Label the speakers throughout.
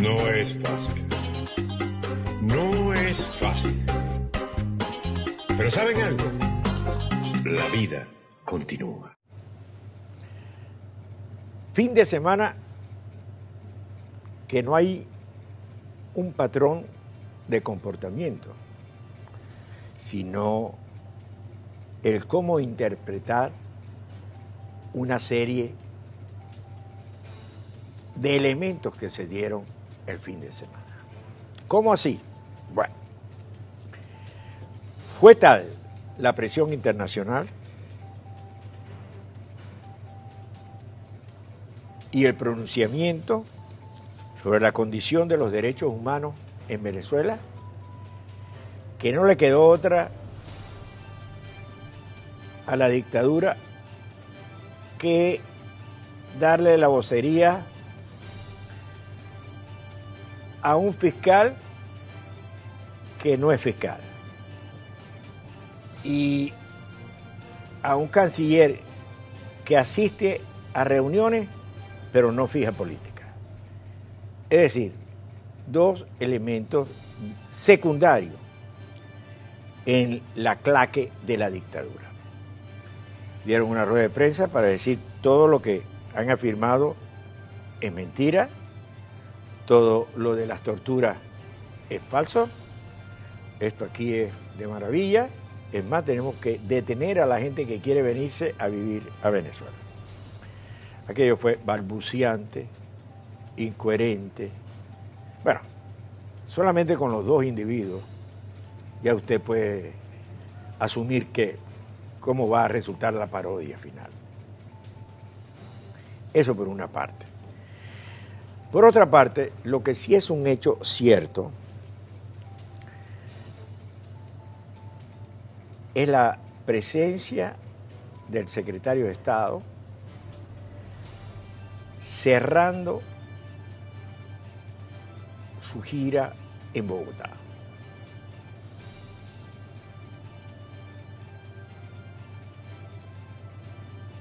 Speaker 1: No es fácil. No es fácil. Pero ¿saben algo? La vida continúa.
Speaker 2: Fin de semana que no hay un patrón de comportamiento, sino el cómo interpretar una serie de elementos que se dieron el fin de semana. ¿Cómo así? Bueno, fue tal la presión internacional y el pronunciamiento sobre la condición de los derechos humanos en Venezuela que no le quedó otra a la dictadura que darle la vocería a un fiscal que no es fiscal y a un canciller que asiste a reuniones pero no fija política. Es decir, dos elementos secundarios en la claque de la dictadura. Dieron una rueda de prensa para decir todo lo que han afirmado es mentira, todo lo de las torturas es falso, esto aquí es de maravilla, es más, tenemos que detener a la gente que quiere venirse a vivir a Venezuela. Aquello fue balbuciante, incoherente. Bueno, solamente con los dos individuos ya usted puede asumir que cómo va a resultar la parodia final. Eso por una parte. Por otra parte, lo que sí es un hecho cierto es la presencia del secretario de Estado cerrando su gira en Bogotá.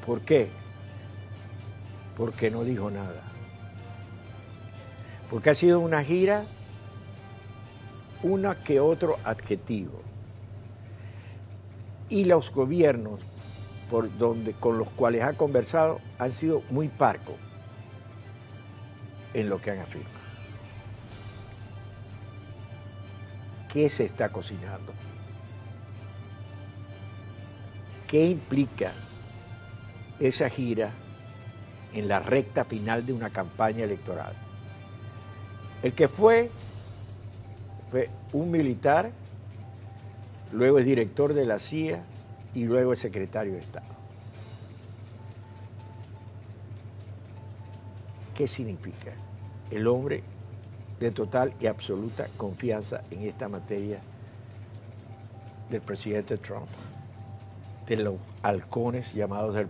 Speaker 2: ¿Por qué? Porque no dijo nada. Porque ha sido una gira, una que otro adjetivo. Y los gobiernos por donde, con los cuales ha conversado han sido muy parcos en lo que han afirmado. ¿Qué se está cocinando? ¿Qué implica esa gira en la recta final de una campaña electoral? El que fue fue un militar, luego es director de la CIA y luego es secretario de Estado. ¿Qué significa? El hombre de total y absoluta confianza en esta materia del presidente Trump, de los halcones llamados del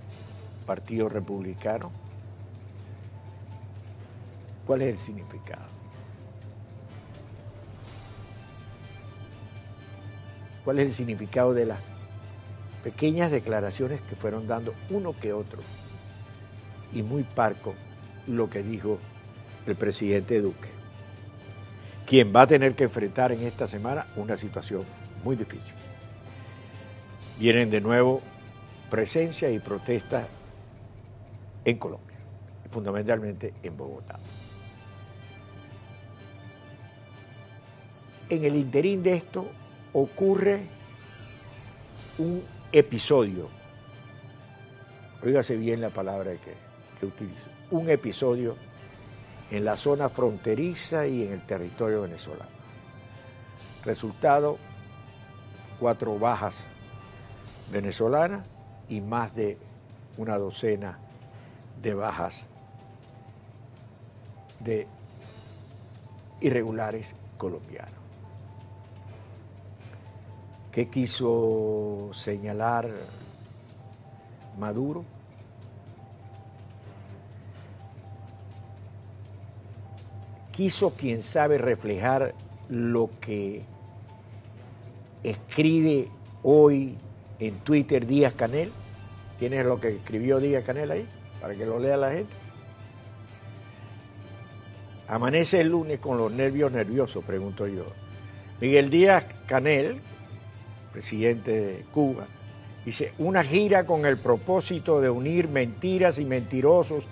Speaker 2: Partido Republicano. ¿Cuál es el significado? ¿Cuál es el significado de las pequeñas declaraciones que fueron dando uno que otro? Y muy parco lo que dijo el presidente Duque, quien va a tener que enfrentar en esta semana una situación muy difícil. Vienen de nuevo presencia y protestas en Colombia, fundamentalmente en Bogotá. En el interín de esto ocurre un episodio, oígase bien la palabra que, que utilizo, un episodio en la zona fronteriza y en el territorio venezolano. Resultado, cuatro bajas venezolanas y más de una docena de bajas de irregulares colombianos. ¿Qué quiso señalar Maduro? Quiso, quien sabe, reflejar lo que escribe hoy en Twitter Díaz Canel. ¿Tienes lo que escribió Díaz Canel ahí? Para que lo lea la gente. amanece el lunes con los nervios nerviosos, pregunto yo. Miguel Díaz Canel, presidente de Cuba, dice, una gira con el propósito de unir mentiras y mentirosos,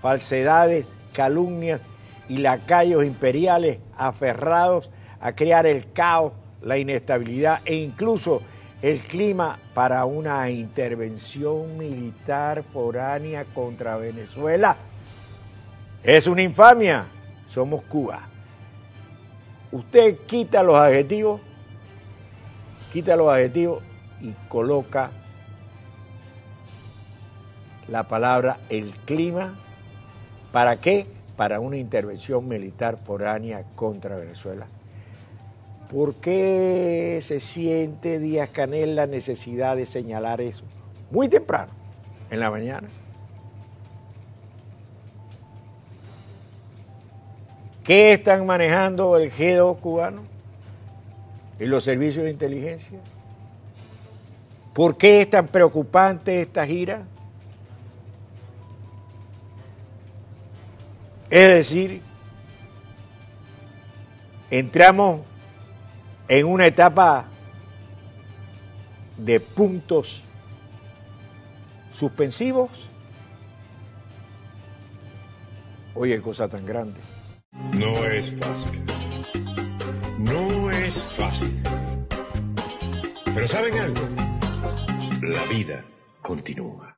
Speaker 2: falsedades, calumnias y lacayos imperiales aferrados a crear el caos, la inestabilidad e incluso el clima para una intervención militar foránea contra Venezuela. Es una infamia. Somos Cuba. Usted quita los adjetivos, quita los adjetivos y coloca la palabra el clima. ¿Para qué? Para una intervención militar foránea contra Venezuela. ¿Por qué se siente Díaz Canel la necesidad de señalar eso? Muy temprano, en la mañana. ¿Qué están manejando el G2 cubano y los servicios de inteligencia? ¿Por qué es tan preocupante esta gira? Es decir, entramos en una etapa de puntos suspensivos. Oye, cosa tan grande.
Speaker 1: No es fácil. No es fácil. Pero ¿saben algo? La vida continúa.